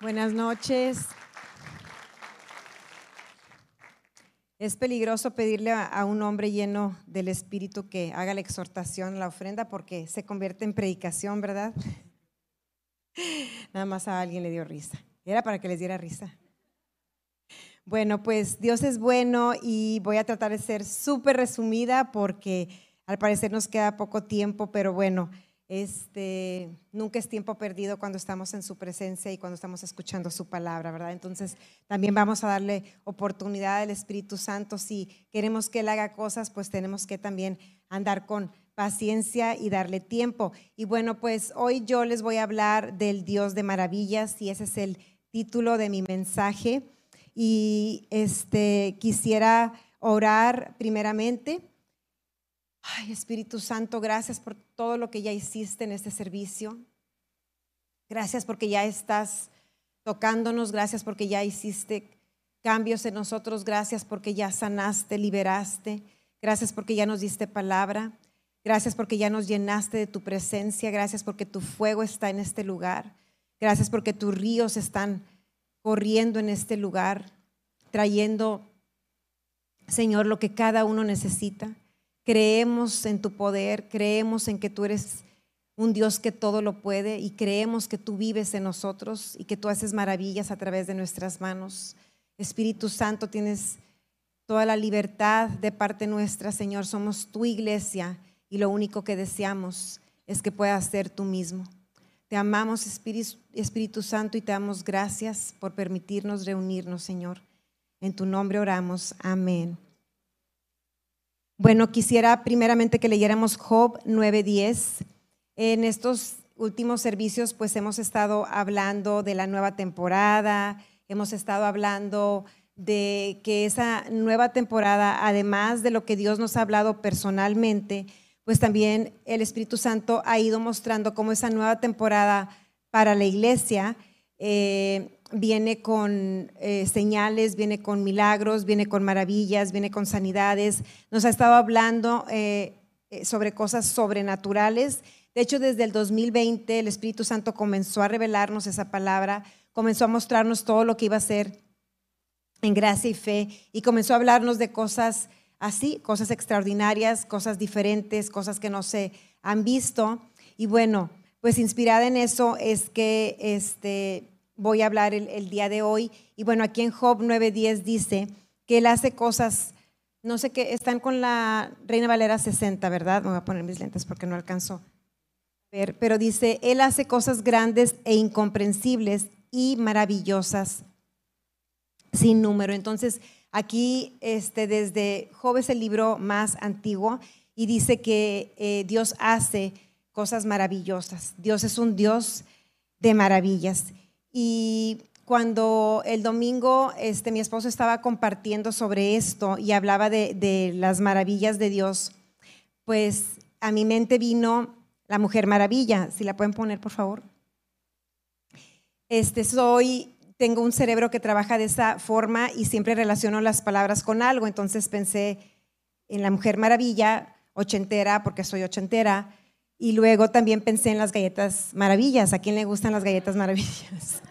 Buenas noches. Es peligroso pedirle a, un hombre lleno del Espíritu que haga la exhortación, la ofrenda, porque se convierte en predicación, ¿verdad? Nada más a alguien le dio risa. Era para que les diera risa. Bueno, pues Dios es bueno y voy a tratar de ser súper resumida porque al parecer nos queda poco tiempo, pero bueno, este, nunca es tiempo perdido cuando estamos en su presencia y cuando estamos escuchando su palabra, ¿verdad? Entonces, también vamos a darle oportunidad al Espíritu Santo. Si queremos que Él haga cosas, pues tenemos que también andar con paciencia y darle tiempo. Y bueno, pues hoy yo les voy a hablar del Dios de maravillas y ese es el título de mi mensaje. Y este, quisiera orar primeramente Ay, Espíritu Santo, gracias por todo lo que ya hiciste en este servicio. Gracias porque ya estás tocándonos, gracias porque ya hiciste cambios en nosotros, gracias porque ya sanaste, liberaste, gracias porque ya nos diste palabra, gracias porque ya nos llenaste de tu presencia, gracias porque tu fuego está en este lugar, gracias porque tus ríos están corriendo en este lugar, trayendo, Señor, lo que cada uno necesita. Creemos en tu poder, creemos en que tú eres un Dios que todo lo puede y creemos que tú vives en nosotros y que tú haces maravillas a través de nuestras manos. Espíritu Santo, tienes toda la libertad de parte nuestra, Señor. Somos tu iglesia y lo único que deseamos es que puedas ser tú mismo. Te amamos, Espíritu, Espíritu Santo, y te damos gracias por permitirnos reunirnos, Señor. En tu nombre oramos. Amén. Bueno, quisiera primeramente que leyéramos Job 9:10. En estos últimos servicios pues hemos estado hablando de la nueva temporada, hemos estado hablando de que esa nueva temporada, además de lo que Dios nos ha hablado personalmente, pues también el Espíritu Santo ha ido mostrando cómo esa nueva temporada para la iglesia eh, viene con eh, señales, viene con milagros, viene con maravillas, viene con sanidades. Nos ha estado hablando eh, eh, sobre cosas sobrenaturales. De hecho, desde el 2020 el Espíritu Santo comenzó a revelarnos esa palabra, comenzó a mostrarnos todo lo que iba a ser en gracia y fe y comenzó a hablarnos de cosas así, cosas extraordinarias, cosas diferentes, cosas que no se han visto. Y bueno, pues inspirada en eso es que este, voy a hablar el, día de hoy. Y bueno, aquí en Job 9.10 dice que él hace cosas, no sé qué, están con la Reina Valera 60, ¿verdad? Me voy a poner mis lentes porque no alcanzo ver, pero dice, él hace cosas grandes e incomprensibles y maravillosas sin número. Entonces, aquí este, desde Job es el libro más antiguo y dice que eh, Dios hace cosas maravillosas. Dios es un Dios de maravillas. Y cuando el domingo este, mi esposo estaba compartiendo sobre esto y hablaba de, las maravillas de Dios, pues a mi mente vino la Mujer Maravilla. Si la pueden poner, por favor. Este, soy, tengo un cerebro que trabaja de esa forma y siempre relaciono las palabras con algo. Entonces pensé en la Mujer Maravilla, ochentera, porque soy ochentera, y luego también pensé en las galletas maravillas. ¿A quién le gustan las galletas maravillas?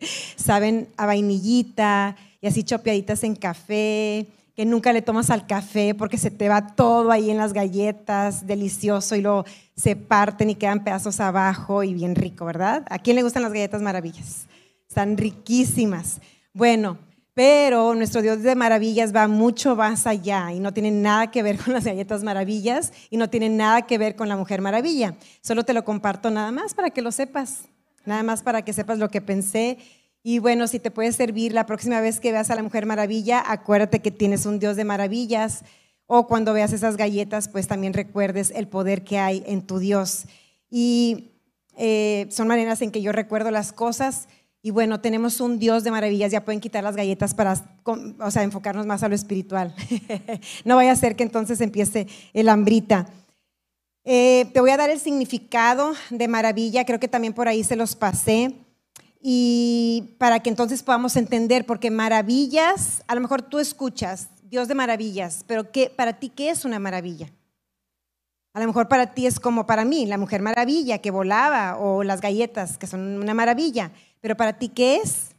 Saben a vainillita y así chopeaditas en café, que nunca le tomas al café porque se te va todo ahí en las galletas, delicioso, y luego se parten y quedan pedazos abajo y bien rico, ¿verdad? ¿A quién le gustan las galletas maravillas? Están riquísimas. Bueno, pero nuestro Dios de maravillas va mucho más allá y no tiene nada que ver con las galletas maravillas y no tiene nada que ver con la mujer maravilla. Solo te lo comparto nada más para que lo sepas, nada más para que sepas lo que pensé. Y bueno, si te puede servir la próxima vez que veas a la mujer maravilla, acuérdate que tienes un Dios de maravillas. O cuando veas esas galletas, pues también recuerdes el poder que hay en tu Dios. Y eh, son maneras en que yo recuerdo las cosas y bueno, tenemos un Dios de maravillas, ya pueden quitar las galletas para o sea, enfocarnos más a lo espiritual. no vaya a ser que entonces empiece el hambrita. Eh, te voy a dar el significado de maravilla, creo que también por ahí se los pasé. Y para que entonces podamos entender, porque maravillas, a lo mejor tú escuchas, Dios de maravillas, pero ¿qué, para ti, ¿qué es una maravilla? A lo mejor para ti es como para mí, la mujer maravilla que volaba o las galletas, que son una maravilla. Pero para ti, ¿qué es?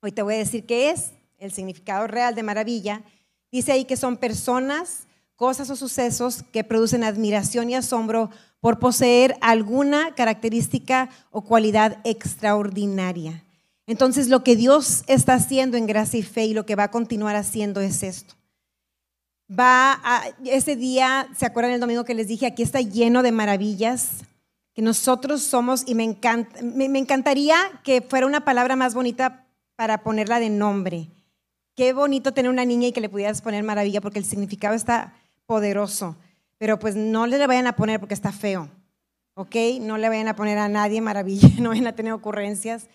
Hoy te voy a decir qué es el significado real de maravilla. Dice ahí que son personas, cosas o sucesos que producen admiración y asombro por poseer alguna característica o cualidad extraordinaria. Entonces lo que Dios está haciendo en gracia y fe y lo que va a continuar haciendo es esto. Va a, ese día, ¿se acuerdan el domingo que les dije? Aquí está lleno de maravillas que nosotros somos y me, encanta, me, me encantaría que fuera una palabra más bonita para ponerla de nombre. Qué bonito tener una niña y que le pudieras poner maravilla porque el significado está poderoso. Pero pues no le vayan a poner porque está feo. ¿Ok? No le vayan a poner a nadie maravilla, no vayan a tener ocurrencias.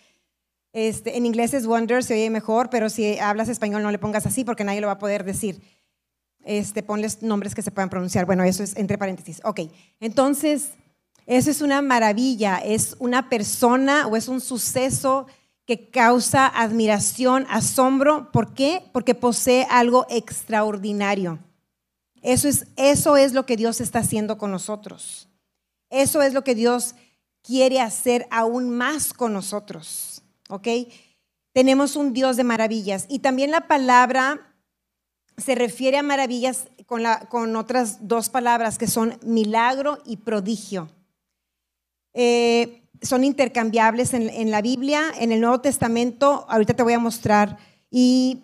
Este, en inglés es wonder, se oye mejor, pero si hablas español no le pongas así porque nadie lo va a poder decir. Este, ponles nombres que se puedan pronunciar. Bueno, eso es entre paréntesis. Ok, entonces, eso es una maravilla, es una persona o es un suceso que causa admiración, asombro. ¿Por qué? Porque posee algo extraordinario. Eso es, eso es lo que Dios está haciendo con nosotros. Eso es lo que Dios quiere hacer aún más con nosotros. ¿ok? Tenemos un Dios de maravillas. Y también la palabra se refiere a maravillas con, con otras dos palabras que son milagro y prodigio. Eh, son intercambiables en, en, la Biblia, en el Nuevo Testamento, ahorita te voy a mostrar. Y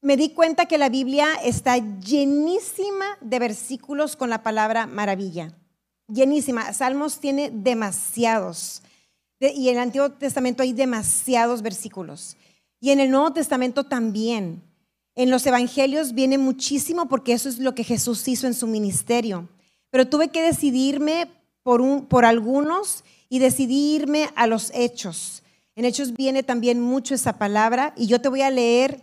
me di cuenta que la Biblia está llenísima de versículos con la palabra maravilla. Llenísima. Salmos tiene demasiados y en el Antiguo Testamento hay demasiados versículos. Y en el Nuevo Testamento también. En los Evangelios viene muchísimo porque eso es lo que Jesús hizo en su ministerio. Pero tuve que decidirme por, un, por algunos y decidirme a los hechos. En hechos viene también mucho esa palabra y yo te voy a leer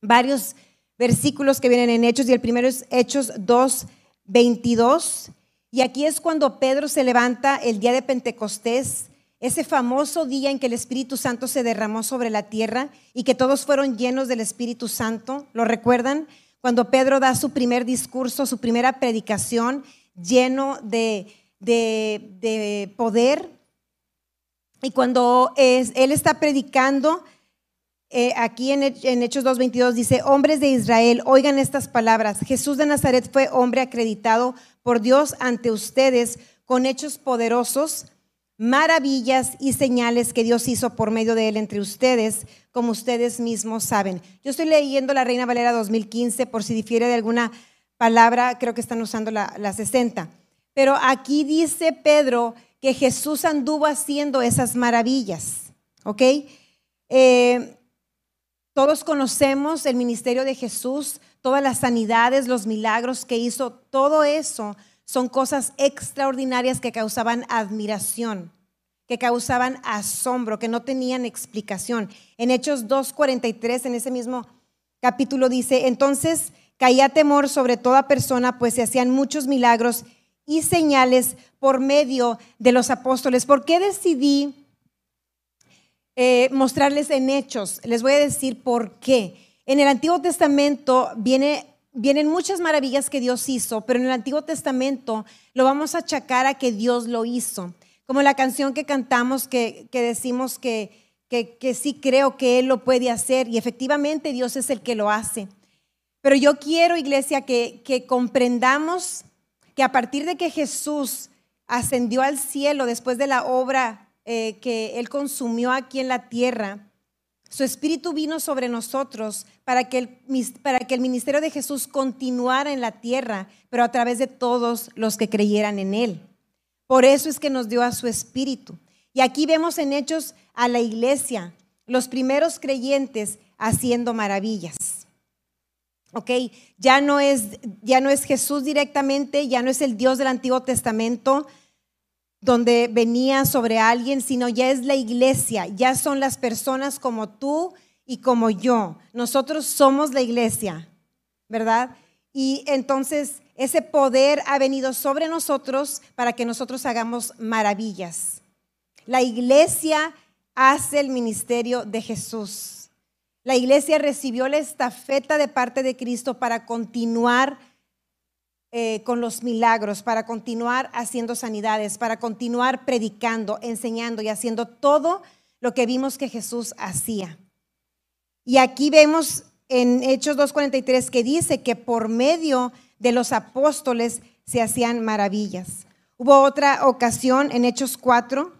varios versículos que vienen en hechos y el primero es Hechos 2, 22. Y aquí es cuando Pedro se levanta el día de Pentecostés ese famoso día en que el Espíritu Santo se derramó sobre la tierra y que todos fueron llenos del Espíritu Santo, ¿lo recuerdan? Cuando Pedro da su primer discurso, su primera predicación lleno de, de, poder. Y cuando él está predicando, eh, aquí en, en Hechos 2.22 dice, hombres de Israel, oigan estas palabras. Jesús de Nazaret fue hombre acreditado por Dios ante ustedes con hechos poderosos maravillas y señales que Dios hizo por medio de él entre ustedes, como ustedes mismos saben. Yo estoy leyendo la Reina Valera 2015 por si difiere de alguna palabra, creo que están usando la, 60. Pero aquí dice Pedro que Jesús anduvo haciendo esas maravillas, ¿ok? Eh, todos conocemos el ministerio de Jesús, todas las sanidades, los milagros que hizo, todo eso son cosas extraordinarias que causaban admiración, que causaban asombro, que no tenían explicación. En Hechos 2.43, en ese mismo capítulo dice, entonces caía temor sobre toda persona, pues se hacían muchos milagros y señales por medio de los apóstoles. ¿Por qué decidí eh, mostrarles en hechos? Les voy a decir por qué. En el Antiguo Testamento viene vienen muchas maravillas que Dios hizo, pero en el Antiguo Testamento lo vamos a achacar a que Dios lo hizo. Como la canción que cantamos que, decimos que, que, sí creo que Él lo puede hacer y efectivamente Dios es el que lo hace. Pero yo quiero, iglesia, que, que comprendamos que a partir de que Jesús ascendió al cielo después de la obra eh, que Él consumió aquí en la tierra, su espíritu vino sobre nosotros para que, el, para que el ministerio de Jesús continuara en la tierra, pero a través de todos los que creyeran en Él. Por eso es que nos dio a su espíritu. Y aquí vemos en Hechos a la iglesia, los primeros creyentes haciendo maravillas. ¿Ok? Ya no es, ya no es Jesús directamente, ya no es el Dios del Antiguo Testamento, donde venía sobre alguien, sino ya es la iglesia, ya son las personas como tú y como yo. Nosotros somos la iglesia, ¿verdad? Y entonces ese poder ha venido sobre nosotros para que nosotros hagamos maravillas. La iglesia hace el ministerio de Jesús. La iglesia recibió la estafeta de parte de Cristo para continuar eh, con los milagros, para continuar haciendo sanidades, para continuar predicando, enseñando y haciendo todo lo que vimos que Jesús hacía. Y aquí vemos en Hechos 2.43 que dice que por medio de los apóstoles se hacían maravillas. Hubo otra ocasión en Hechos 4,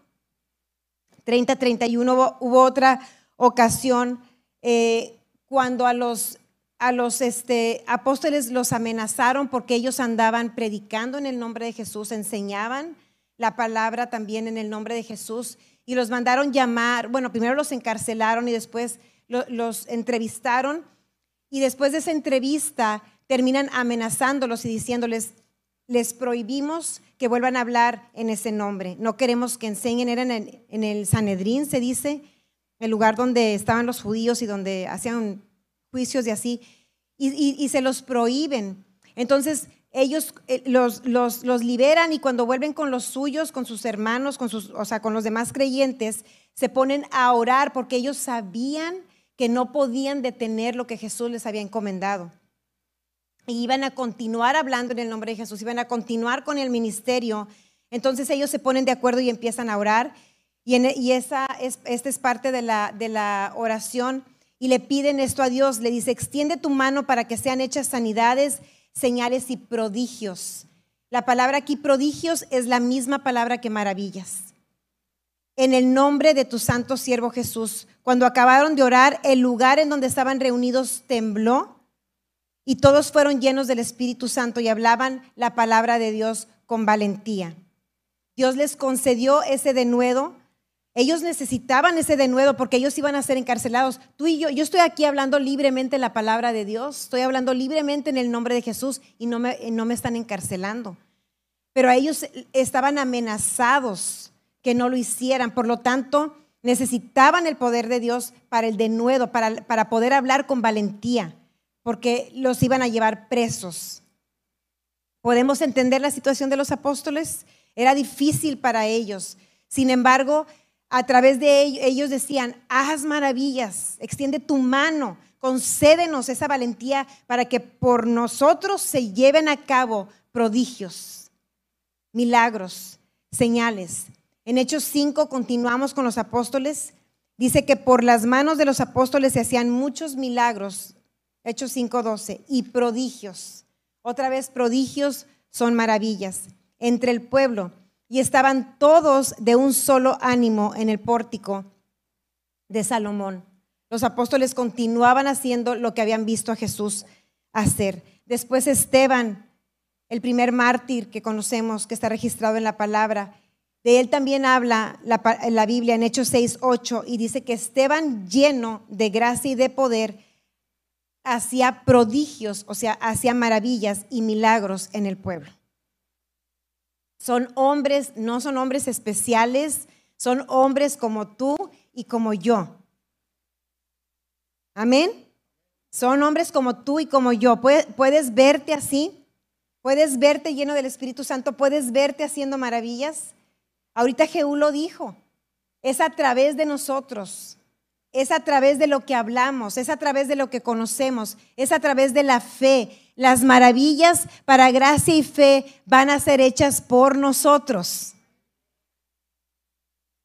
30, 31, hubo, hubo otra ocasión eh, cuando a los, a los este, apóstoles los amenazaron porque ellos andaban predicando en el nombre de Jesús, enseñaban la palabra también en el nombre de Jesús y los mandaron llamar, bueno, primero los encarcelaron y después los entrevistaron y después de esa entrevista terminan amenazándolos y diciéndoles, les prohibimos que vuelvan a hablar en ese nombre. No queremos que enseñen, era en el, Sanedrín, se dice, el lugar donde estaban los judíos y donde hacían juicios y así, y, se los prohíben. Entonces ellos eh, los, los, los, liberan y cuando vuelven con los suyos, con sus hermanos, con sus, o sea, con los demás creyentes, se ponen a orar porque ellos sabían que no podían detener lo que Jesús les había encomendado y iban a continuar hablando en el nombre de Jesús, iban a continuar con el ministerio. Entonces ellos se ponen de acuerdo y empiezan a orar. Y, y esa es, esta es parte de la, de la oración. Y le piden esto a Dios. Le dice, extiende tu mano para que sean hechas sanidades, señales y prodigios. La palabra aquí prodigios es la misma palabra que maravillas. En el nombre de tu santo siervo Jesús. Cuando acabaron de orar, el lugar en donde estaban reunidos tembló y todos fueron llenos del Espíritu Santo y hablaban la palabra de Dios con valentía. Dios les concedió ese denuedo. Ellos necesitaban ese denuedo porque ellos iban a ser encarcelados. Tú y yo, yo estoy aquí hablando libremente la palabra de Dios, estoy hablando libremente en el nombre de Jesús y no me, no me están encarcelando. Pero ellos estaban amenazados que no lo hicieran. Por lo tanto, necesitaban el poder de Dios para el denuedo, para, para poder hablar con valentía porque los iban a llevar presos. ¿Podemos entender la situación de los apóstoles? Era difícil para ellos. Sin embargo, a través de ellos, ellos decían, haz maravillas, extiende tu mano, concédenos esa valentía para que por nosotros se lleven a cabo prodigios, milagros, señales. En Hechos 5 continuamos con los apóstoles. Dice que por las manos de los apóstoles se hacían muchos milagros Hechos 5:12, y prodigios. Otra vez, prodigios son maravillas entre el pueblo. Y estaban todos de un solo ánimo en el pórtico de Salomón. Los apóstoles continuaban haciendo lo que habían visto a Jesús hacer. Después Esteban, el primer mártir que conocemos, que está registrado en la palabra, de él también habla la, la Biblia en Hechos 6, 8 y dice que Esteban lleno de gracia y de poder hacía prodigios, o sea, hacía maravillas y milagros en el pueblo. Son hombres, no son hombres especiales, son hombres como tú y como yo. Amén. Son hombres como tú y como yo. ¿Puedes, verte así? ¿Puedes verte lleno del Espíritu Santo? ¿Puedes verte haciendo maravillas? Ahorita Jehú lo dijo. Es a través de nosotros es a través de lo que hablamos, es a través de lo que conocemos, es a través de la fe. Las maravillas para gracia y fe van a ser hechas por nosotros.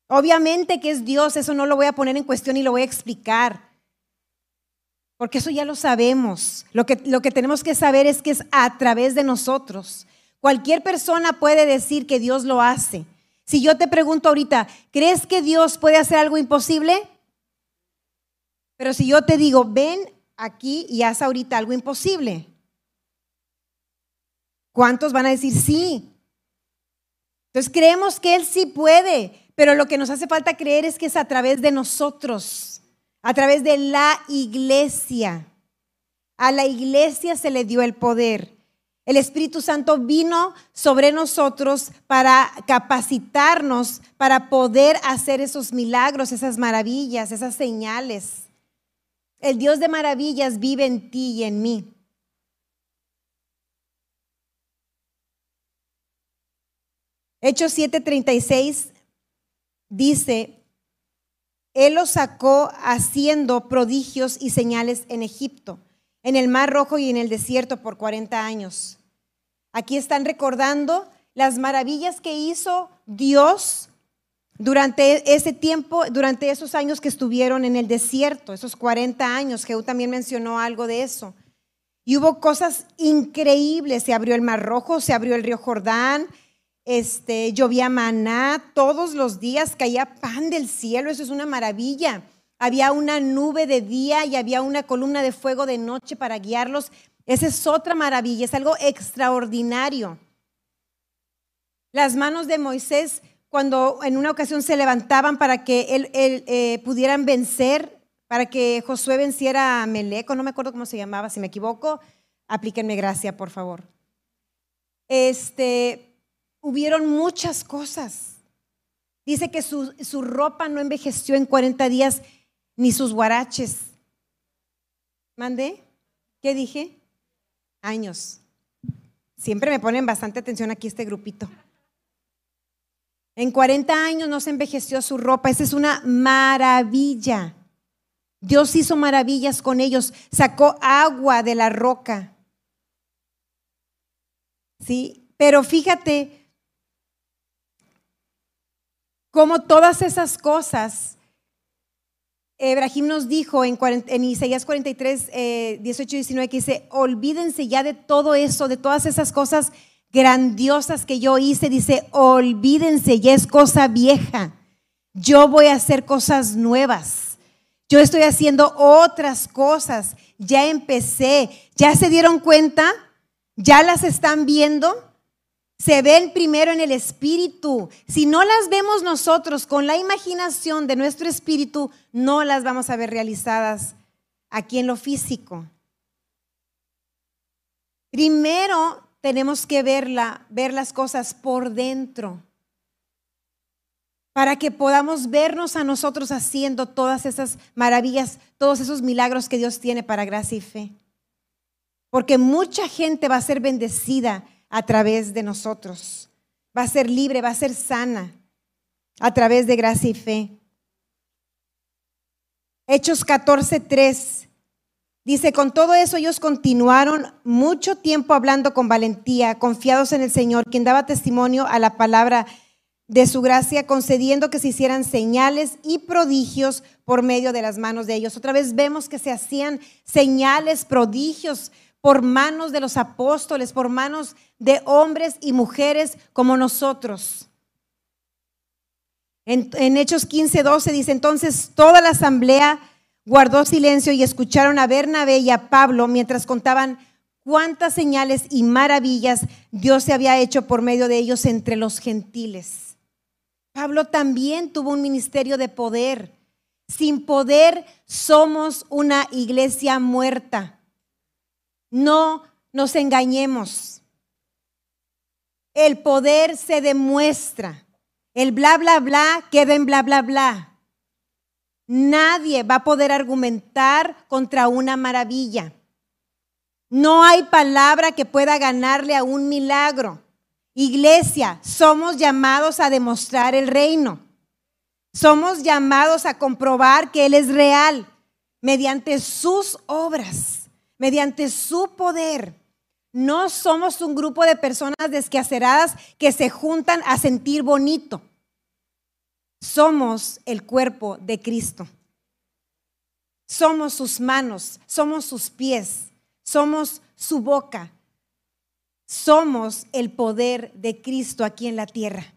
Obviamente que es Dios, eso no lo voy a poner en cuestión y lo voy a explicar, porque eso ya lo sabemos. Lo que, lo que tenemos que saber es que es a través de nosotros. Cualquier persona puede decir que Dios lo hace. Si yo te pregunto ahorita, ¿crees que Dios puede hacer algo imposible? Pero si yo te digo, ven aquí y haz ahorita algo imposible, ¿cuántos van a decir sí? Entonces creemos que Él sí puede, pero lo que nos hace falta creer es que es a través de nosotros, a través de la iglesia. A la iglesia se le dio el poder. El Espíritu Santo vino sobre nosotros para capacitarnos, para poder hacer esos milagros, esas maravillas, esas señales. El Dios de maravillas vive en ti y en mí. Hechos 7:36 dice, Él los sacó haciendo prodigios y señales en Egipto, en el Mar Rojo y en el desierto por 40 años. Aquí están recordando las maravillas que hizo Dios durante ese tiempo, durante esos años que estuvieron en el desierto, esos 40 años. Jehú también mencionó algo de eso. Y hubo cosas increíbles. Se abrió el Mar Rojo, se abrió el río Jordán, este, llovía maná todos los días, caía pan del cielo, eso es una maravilla. Había una nube de día y había una columna de fuego de noche para guiarlos. Esa es otra maravilla, es algo extraordinario. Las manos de Moisés, cuando en una ocasión se levantaban para que él, eh, pudieran vencer, para que Josué venciera a Meleco, no me acuerdo cómo se llamaba, si me equivoco, aplíquenme gracia, por favor. Este, hubieron muchas cosas. Dice que su, su ropa no envejeció en 40 días, ni sus guaraches. ¿Mandé? ¿Qué dije? Años. Siempre me ponen bastante atención aquí este grupito. En 40 años no se envejeció su ropa. Esa es una maravilla. Dios hizo maravillas con ellos. Sacó agua de la roca. ¿Sí? Pero fíjate, como todas esas cosas, Ebrahim nos dijo en, Isaías 43, 18 y 19, que dice, olvídense ya de todo eso, de todas esas cosas grandiosas que yo hice. Dice, olvídense, ya es cosa vieja. Yo voy a hacer cosas nuevas. Yo estoy haciendo otras cosas. Ya empecé. ¿Ya se dieron cuenta? ¿Ya las están viendo? se ven primero en el espíritu. Si no las vemos nosotros con la imaginación de nuestro espíritu, no las vamos a ver realizadas aquí en lo físico. Primero tenemos que verla, ver las cosas por dentro para que podamos vernos a nosotros haciendo todas esas maravillas, todos esos milagros que Dios tiene para gracia y fe. Porque mucha gente va a ser bendecida a través de nosotros. Va a ser libre, va a ser sana a través de gracia y fe. Hechos 14:3 dice, con todo eso ellos continuaron mucho tiempo hablando con valentía, confiados en el Señor, quien daba testimonio a la palabra de su gracia, concediendo que se hicieran señales y prodigios por medio de las manos de ellos. Otra vez vemos que se hacían señales, prodigios por manos de los apóstoles, por manos de hombres y mujeres como nosotros. En, Hechos 15, 12 dice, entonces toda la asamblea guardó silencio y escucharon a Bernabé y a Pablo mientras contaban cuántas señales y maravillas Dios se había hecho por medio de ellos entre los gentiles. Pablo también tuvo un ministerio de poder. Sin poder somos una iglesia muerta. No nos engañemos. El poder se demuestra. El bla, bla, bla queda en bla, bla, bla. Nadie va a poder argumentar contra una maravilla. No hay palabra que pueda ganarle a un milagro. Iglesia, somos llamados a demostrar el reino. Somos llamados a comprobar que Él es real mediante sus obras mediante su poder. No somos un grupo de personas desquaceradas que se juntan a sentir bonito. Somos el cuerpo de Cristo. Somos sus manos, somos sus pies, somos su boca. Somos el poder de Cristo aquí en la tierra.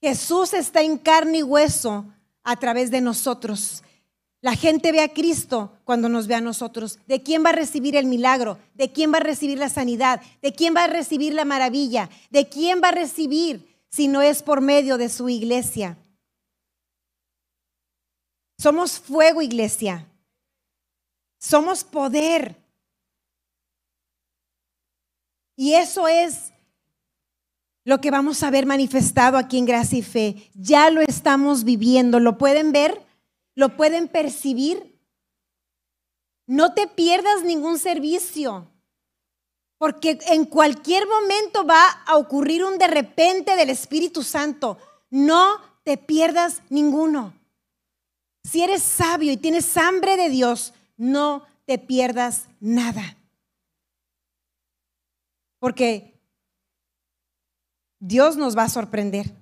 Jesús está en carne y hueso a través de nosotros. La gente ve a Cristo cuando nos ve a nosotros. ¿De quién va a recibir el milagro? ¿De quién va a recibir la sanidad? ¿De quién va a recibir la maravilla? ¿De quién va a recibir si no es por medio de su iglesia? Somos fuego, iglesia. Somos poder. Y eso es lo que vamos a ver manifestado aquí en Gracia y Fe. Ya lo estamos viviendo. ¿Lo pueden ver? lo pueden percibir. No te pierdas ningún servicio, porque en cualquier momento va a ocurrir un de repente del Espíritu Santo. No te pierdas ninguno. Si eres sabio y tienes hambre de Dios, no te pierdas nada. porque Dios nos va a sorprender.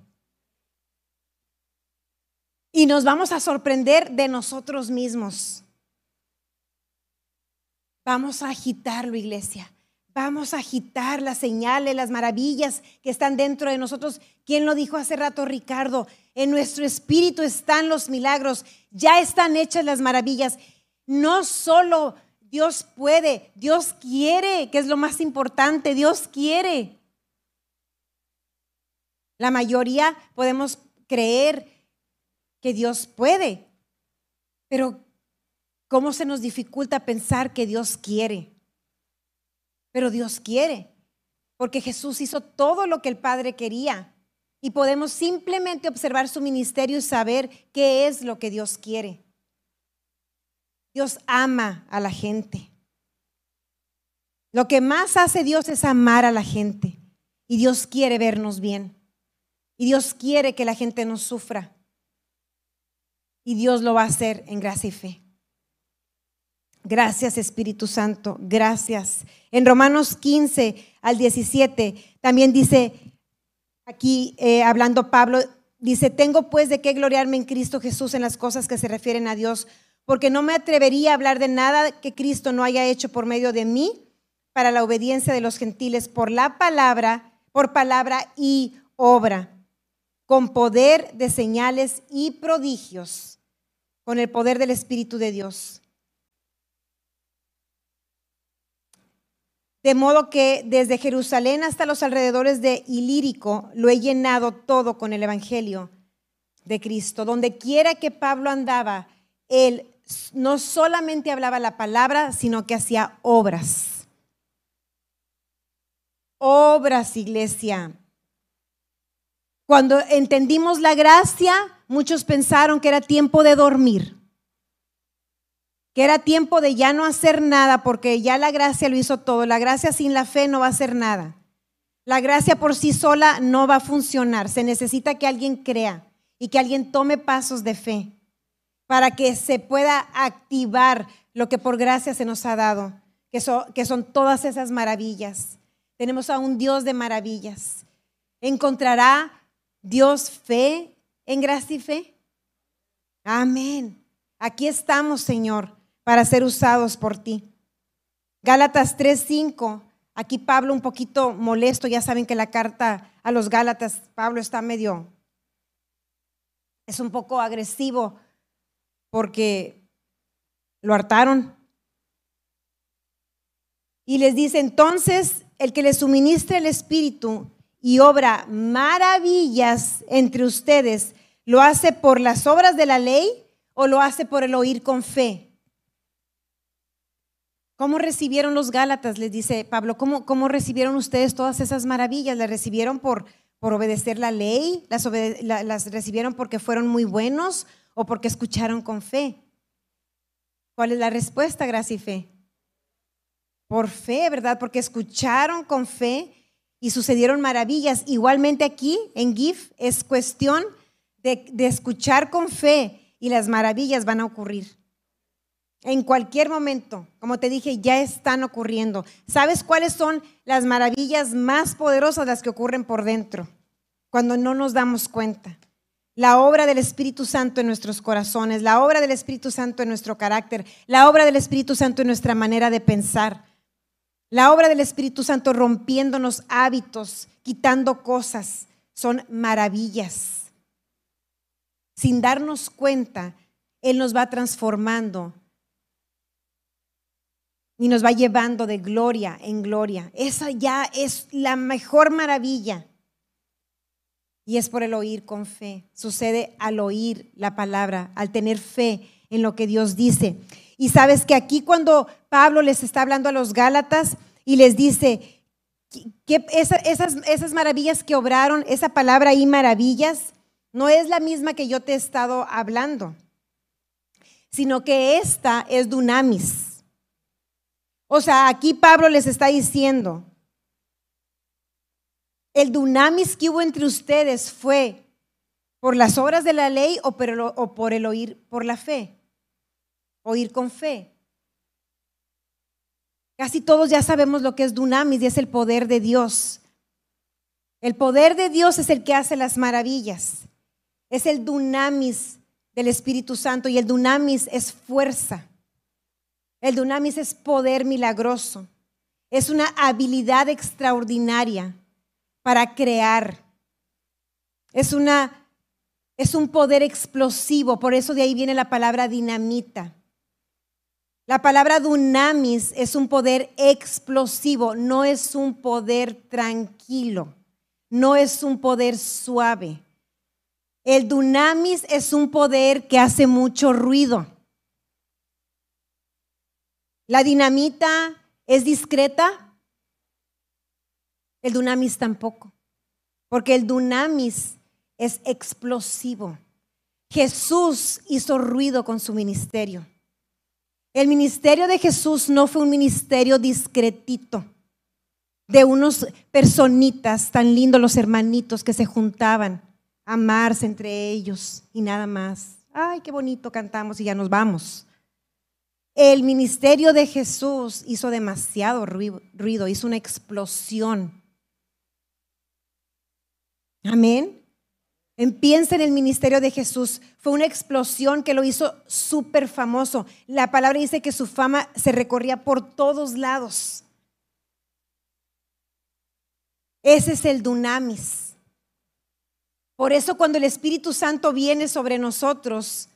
Y nos vamos a sorprender de nosotros mismos. Vamos a agitarlo, iglesia. Vamos a agitar las señales, las maravillas que están dentro de nosotros. ¿Quién lo dijo hace rato, Ricardo? En nuestro espíritu están los milagros, ya están hechas las maravillas. No solo Dios puede, Dios quiere, que es lo más importante, Dios quiere. La mayoría podemos creer que Dios puede, pero ¿cómo se nos dificulta pensar que Dios quiere? Pero Dios quiere, porque Jesús hizo todo lo que el Padre quería. Y podemos simplemente observar su ministerio y saber qué es lo que Dios quiere. Dios ama a la gente. Lo que más hace Dios es amar a la gente. Y Dios quiere vernos bien. Y Dios quiere que la gente no sufra. Y Dios lo va a hacer en gracia y fe. Gracias Espíritu Santo, gracias. En Romanos 15 al 17 también dice, aquí eh, hablando Pablo, dice, tengo pues de qué gloriarme en Cristo Jesús en las cosas que se refieren a Dios, porque no me atrevería a hablar de nada que Cristo no haya hecho por medio de mí para la obediencia de los gentiles, por la palabra, por palabra y obra, con poder de señales y prodigios, con el poder del Espíritu de Dios De modo que desde Jerusalén hasta los alrededores de Ilírico lo he llenado todo con el Evangelio de Cristo. Donde quiera que Pablo andaba, él no solamente hablaba la palabra, sino que hacía obras. Obras, iglesia. Cuando entendimos la gracia, muchos pensaron que era tiempo de dormir que era tiempo de ya no hacer nada porque ya la gracia lo hizo todo. La gracia sin la fe no va a hacer nada. La gracia por sí sola no va a funcionar. Se necesita que alguien crea y que alguien tome pasos de fe para que se pueda activar lo que por gracia se nos ha dado, que son, todas esas maravillas. Tenemos a un Dios de maravillas. ¿Encontrará Dios fe en gracia y fe? Amén. Aquí estamos, Señor para ser usados por ti. Gálatas 3:5. Aquí Pablo un poquito molesto, ya saben que la carta a los Gálatas, Pablo está medio, es un poco agresivo porque lo hartaron. Y les dice, entonces, el que les suministra el Espíritu y obra maravillas entre ustedes, ¿lo hace por las obras de la ley o lo hace por el oír con fe? ¿Cómo recibieron los Gálatas? Les dice Pablo, ¿cómo, cómo recibieron ustedes todas esas maravillas? ¿Las recibieron por, por obedecer la ley? ¿Las, ¿Las recibieron porque fueron muy buenos o porque escucharon con fe? ¿Cuál es la respuesta, gracia y fe? Por fe, ¿verdad? Porque escucharon con fe y sucedieron maravillas. Igualmente aquí en GIF es cuestión de escuchar con fe y las maravillas van a ocurrir. En cualquier momento, como te dije, ya están ocurriendo. ¿Sabes cuáles son las maravillas más poderosas las que ocurren por dentro? Cuando no nos damos cuenta. La obra del Espíritu Santo en nuestros corazones, la obra del Espíritu Santo en nuestro carácter, la obra del Espíritu Santo en nuestra manera de pensar, la obra del Espíritu Santo rompiéndonos hábitos, quitando cosas, son maravillas. Sin darnos cuenta, Él nos va transformando y nos va llevando de gloria en gloria. Esa ya es la mejor maravilla. Y es por el oír con fe. Sucede al oír la palabra, al tener fe en lo que Dios dice. Y sabes que aquí cuando Pablo les está hablando a los Gálatas y les dice que esas, esas maravillas que obraron, esa palabra ahí maravillas, no es la misma que yo te he estado hablando, sino que esta es dunamis. O sea, aquí Pablo les está diciendo, el dunamis que hubo entre ustedes fue por las obras de la ley o por el, oír por la fe, oír con fe. Casi todos ya sabemos lo que es dunamis y es el poder de Dios. El poder de Dios es el que hace las maravillas. Es el dunamis del Espíritu Santo y el dunamis es fuerza. El dunamis es poder milagroso. Es una habilidad extraordinaria para crear. Es una es un poder explosivo, por eso de ahí viene la palabra dinamita. La palabra dunamis es un poder explosivo, no es un poder tranquilo, no es un poder suave. El dunamis es un poder que hace mucho ruido. La dinamita es discreta, el dunamis tampoco, porque el dunamis es explosivo. Jesús hizo ruido con su ministerio. El ministerio de Jesús no fue un ministerio discretito de unos personitas tan lindos, los hermanitos que se juntaban a amarse entre ellos y nada más. Ay, qué bonito cantamos y ya nos vamos. El ministerio de Jesús hizo demasiado ruido, hizo una explosión. Amén. Piensa en el ministerio de Jesús. Fue una explosión que lo hizo súper famoso. La palabra dice que su fama se recorría por todos lados. Ese es el dunamis. Por eso cuando el Espíritu Santo viene sobre nosotros,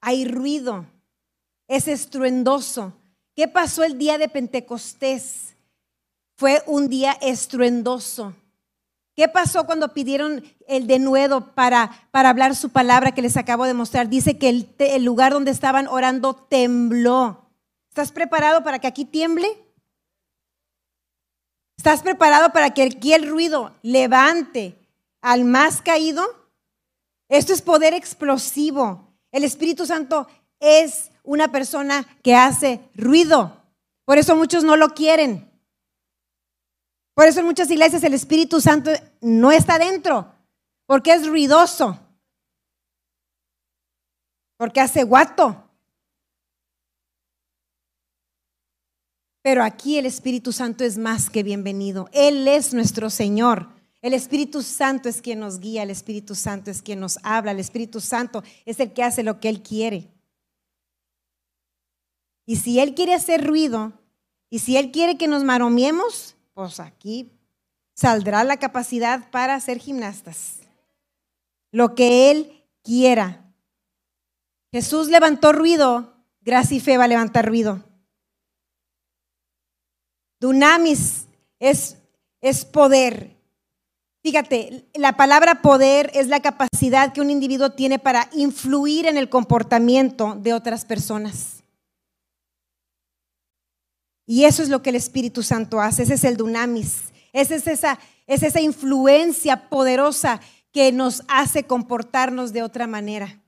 hay ruido, es estruendoso. ¿Qué pasó el día de Pentecostés? Fue un día estruendoso. ¿Qué pasó cuando pidieron el denuedo para, para hablar su palabra que les acabo de mostrar? Dice que el, el lugar donde estaban orando tembló. ¿Estás preparado para que aquí tiemble? ¿Estás preparado para que aquí el ruido levante al más caído? Esto es poder explosivo. El Espíritu Santo es una persona que hace ruido. Por eso muchos no lo quieren. Por eso en muchas iglesias el Espíritu Santo no está dentro, porque es ruidoso, porque hace guato. Pero aquí el Espíritu Santo es más que bienvenido. Él es nuestro Señor. El Espíritu Santo es quien nos guía, el Espíritu Santo es quien nos habla, el Espíritu Santo es el que hace lo que Él quiere. Y si Él quiere hacer ruido, y si Él quiere que nos maromiemos, pues aquí saldrá la capacidad para ser gimnastas. Lo que Él quiera. Jesús levantó ruido, gracia y fe va a levantar ruido. Dunamis es, es poder. Fíjate, la palabra poder es la capacidad que un individuo tiene para influir en el comportamiento de otras personas. Y eso es lo que el Espíritu Santo hace, ese es el dunamis, esa es esa, es esa influencia poderosa que nos hace comportarnos de otra manera.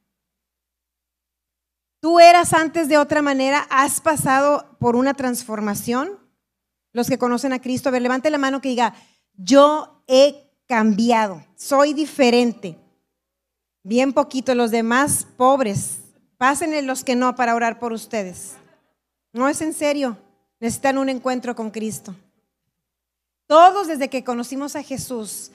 ¿Tú eras antes de otra manera? ¿Has pasado por una transformación? Los que conocen a Cristo, a ver, levante la mano que diga, yo he cambiado, soy diferente. Bien poquito, los demás pobres, pásenle los que no para orar por ustedes. No es en serio necesitan un encuentro con Cristo. Todos desde que conocimos a Jesús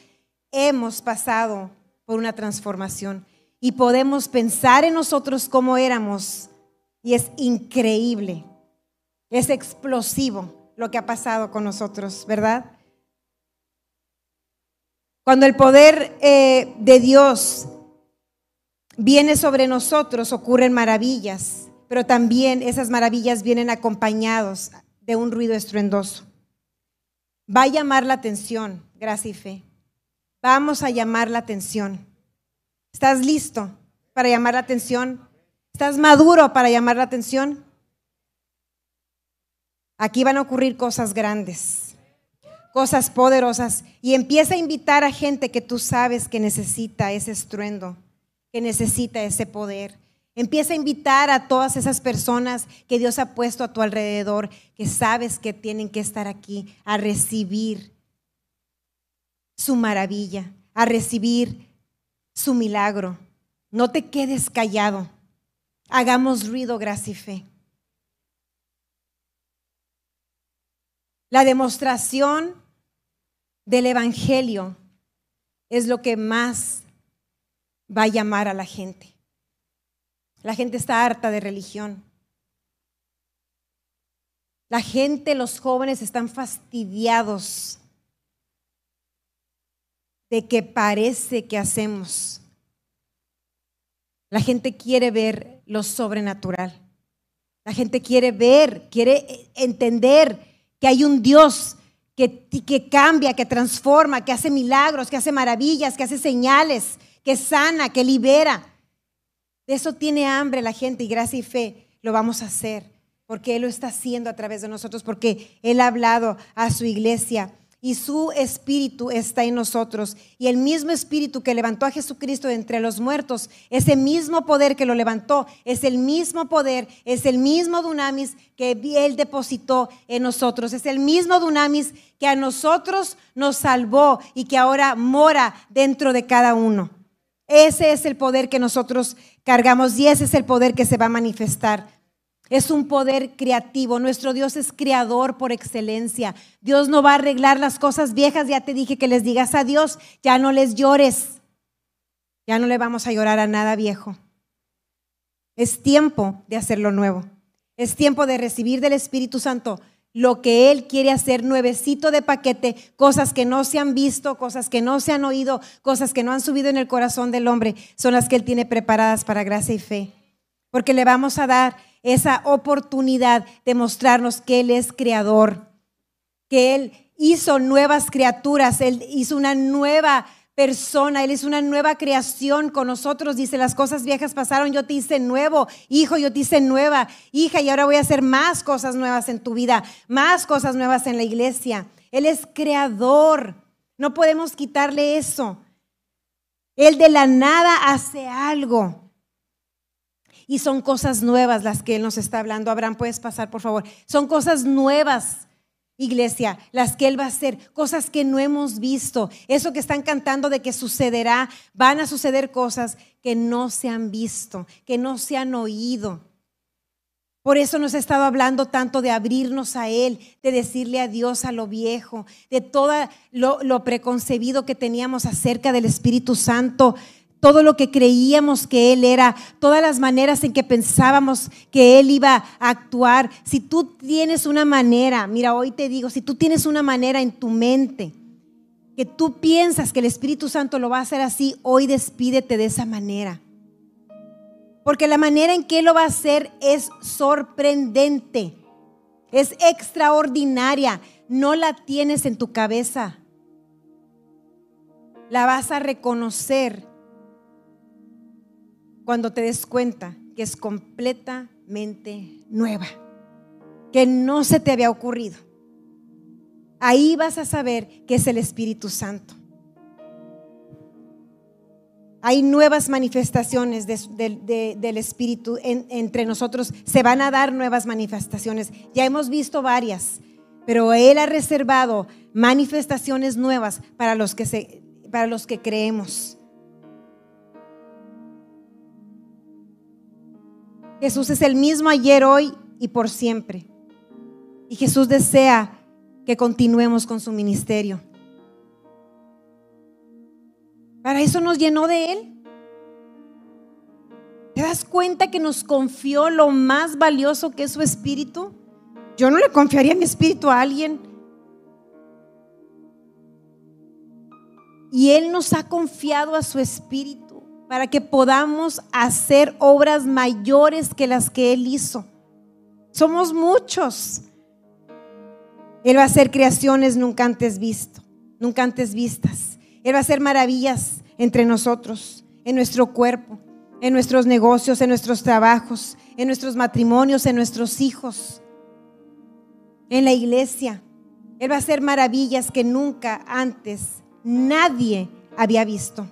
hemos pasado por una transformación y podemos pensar en nosotros como éramos y es increíble, es explosivo lo que ha pasado con nosotros, ¿verdad? Cuando el poder eh, de Dios viene sobre nosotros ocurren maravillas, pero también esas maravillas vienen acompañados de un ruido estruendoso. Va a llamar la atención, gracia y fe. Vamos a llamar la atención. ¿Estás listo para llamar la atención? ¿Estás maduro para llamar la atención? Aquí van a ocurrir cosas grandes, cosas poderosas. Y empieza a invitar a gente que tú sabes que necesita ese estruendo, que necesita ese poder Empieza a invitar a todas esas personas que Dios ha puesto a tu alrededor, que sabes que tienen que estar aquí a recibir su maravilla, a recibir su milagro. No te quedes callado. Hagamos ruido, gracia y fe. La demostración del Evangelio es lo que más va a llamar a la gente. La gente está harta de religión. La gente, los jóvenes están fastidiados de que parece que hacemos. La gente quiere ver lo sobrenatural. La gente quiere ver, quiere entender que hay un Dios que, que, cambia, que transforma, que hace milagros, que hace maravillas, que hace señales, que sana, que libera. De eso tiene hambre la gente y gracia y fe lo vamos a hacer, porque Él lo está haciendo a través de nosotros, porque Él ha hablado a su iglesia y su espíritu está en nosotros. Y el mismo espíritu que levantó a Jesucristo de entre los muertos, ese mismo poder que lo levantó, es el mismo poder, es el mismo dunamis que Él depositó en nosotros. Es el mismo dunamis que a nosotros nos salvó y que ahora mora dentro de cada uno. Ese es el poder que nosotros cargamos y ese es el poder que se va a manifestar es un poder creativo. Nuestro Dios es creador por excelencia. Dios no va a arreglar las cosas viejas. Ya te dije que les digas a Dios, ya no les llores. Ya no le vamos a llorar a nada viejo. Es tiempo de hacerlo nuevo. Es tiempo de recibir del Espíritu Santo lo que Él quiere hacer nuevecito de paquete, cosas que no se han visto, cosas que no se han oído, cosas que no han subido en el corazón del hombre, son las que Él tiene preparadas para gracia y fe. Porque le vamos a dar esa oportunidad de mostrarnos que Él es creador, que Él hizo nuevas criaturas, Él hizo una nueva persona, Él es una nueva creación con nosotros. Dice, las cosas viejas pasaron, yo te hice nuevo, hijo, yo te hice nueva, hija, y ahora voy a hacer más cosas nuevas en tu vida, más cosas nuevas en la iglesia. Él es creador, no podemos quitarle eso. Él de la nada hace algo. Y son cosas nuevas las que Él nos está hablando. Abraham, puedes pasar, por favor. Son cosas nuevas, iglesia, las que Él va a hacer. Cosas que no hemos visto. Eso que están cantando de que sucederá, van a suceder cosas que no se han visto, que no se han oído. Por eso nos ha estado hablando tanto de abrirnos a Él, de decirle adiós a lo viejo, de todo lo, lo preconcebido que teníamos acerca del Espíritu Santo todo lo que creíamos que Él era, todas las maneras en que pensábamos que Él iba a actuar. Si tú tienes una manera, mira, hoy te digo, si tú tienes una manera en tu mente, que tú piensas que el Espíritu Santo lo va a hacer así, hoy despídete de esa manera. Porque la manera en que Él lo va a hacer es sorprendente, es extraordinaria, no la tienes en tu cabeza. La vas a reconocer cuando te des cuenta que es completamente nueva, que no se te había ocurrido. Ahí vas a saber que es el Espíritu Santo. Hay nuevas manifestaciones del Espíritu entre nosotros. Se van a dar nuevas manifestaciones. Ya hemos visto varias, pero Él ha reservado manifestaciones nuevas para los que, se, para los que creemos. Jesús es el mismo ayer, hoy y por siempre. Y Jesús desea que continuemos con su ministerio. Para eso nos llenó de Él. ¿Te das cuenta que nos confió lo más valioso que es su espíritu? Yo no le confiaría mi espíritu a alguien. Y Él nos ha confiado a su espíritu para que podamos hacer obras mayores que las que Él hizo. Somos muchos. Él va a hacer creaciones nunca antes visto, nunca antes vistas. Él va a hacer maravillas entre nosotros, en nuestro cuerpo, en nuestros negocios, en nuestros trabajos, en nuestros matrimonios, en nuestros hijos, en la iglesia. Él va a hacer maravillas que nunca antes nadie había visto.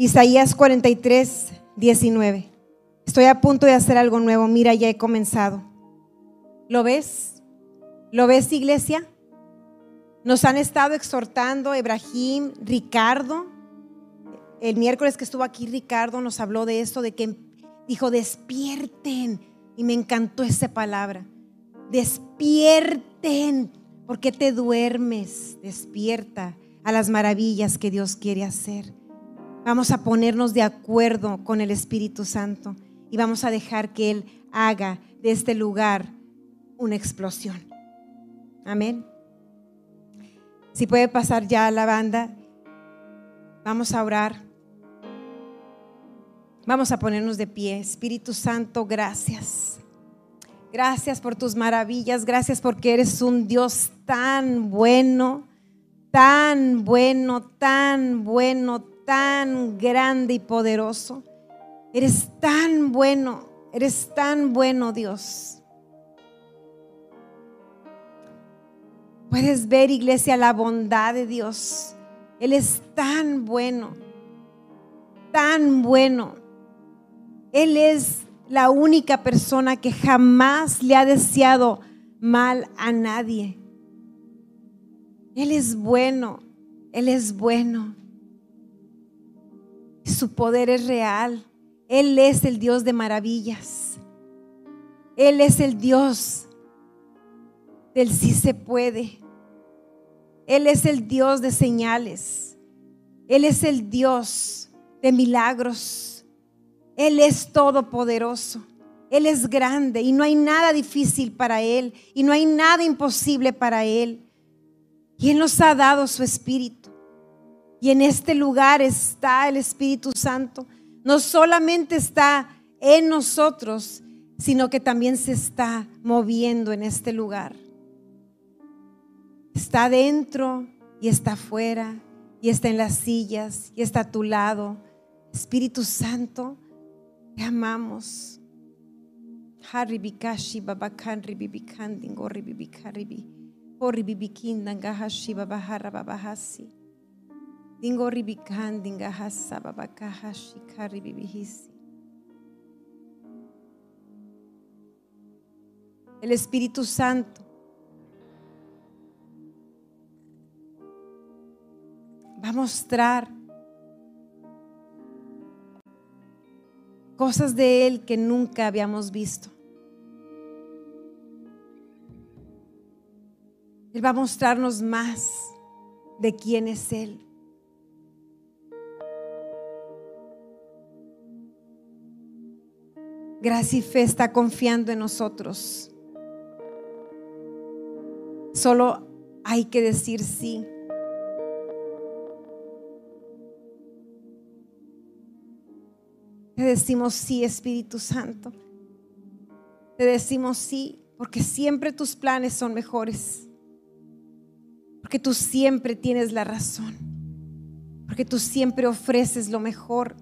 Isaías 43, 19. Estoy a punto de hacer algo nuevo. Mira, ya he comenzado. ¿Lo ves? ¿Lo ves, iglesia? Nos han estado exhortando Ebrahim, Ricardo. El miércoles que estuvo aquí Ricardo nos habló de esto, de que dijo, despierten, Y me encantó esa palabra. Despierten. ¿Por qué te duermes? Despierta a las maravillas que Dios quiere hacer. Vamos a ponernos de acuerdo con el Espíritu Santo y vamos a dejar que Él haga de este lugar una explosión. Amén. Si puede pasar ya a la banda, vamos a orar. Vamos a ponernos de pie. Espíritu Santo, gracias. Gracias por tus maravillas. Gracias porque eres un Dios tan bueno, tan bueno, tan bueno, tan grande y poderoso. Eres tan bueno, eres tan bueno Dios. Puedes ver, iglesia, la bondad de Dios. Él es tan bueno, tan bueno. Él es la única persona que jamás le ha deseado mal a nadie. Él es bueno, Él es bueno. Su poder es real. Él es el Dios de maravillas. Él es el Dios del sí se puede. Él es el Dios de señales. Él es el Dios de milagros. Él es todopoderoso. Él es grande y no hay nada difícil para Él y no hay nada imposible para Él. Y Él nos ha dado su Espíritu. Y en este lugar está el Espíritu Santo. No solamente está en nosotros, sino que también se está moviendo en este lugar. Está dentro y está afuera y está en las sillas y está a tu lado. Espíritu Santo, te amamos. Haribikashi babakanri bibikandi ngori bibikaribi. Hori bibikindan gahashi babahara babahasi. Dingori bikandi ngahasa babakahashi kari bibihisi. El Espíritu Santo va a mostrar cosas de Él que nunca habíamos visto. Él va a mostrarnos más de quién es Él. Gracia y fe está confiando en nosotros. Solo hay que decir sí. Te decimos sí, Espíritu Santo. Te decimos sí, porque siempre tus planes son mejores. Porque tú siempre tienes la razón. Porque tú siempre ofreces lo mejor.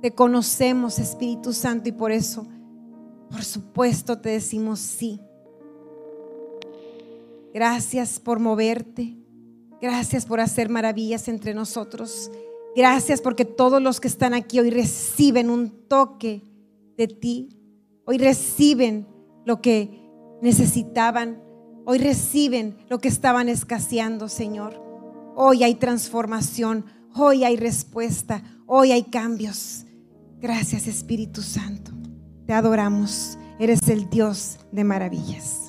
Te conocemos, Espíritu Santo, y por eso, por supuesto, te decimos sí. Gracias por moverte. Gracias por hacer maravillas entre nosotros. Gracias porque todos los que están aquí hoy reciben un toque de ti. Hoy reciben lo que necesitaban. Hoy reciben lo que estaban escaseando, Señor. Hoy hay transformación. Hoy hay respuesta. Hoy hay cambios. Gracias Espíritu Santo. Te adoramos. Eres el Dios de maravillas.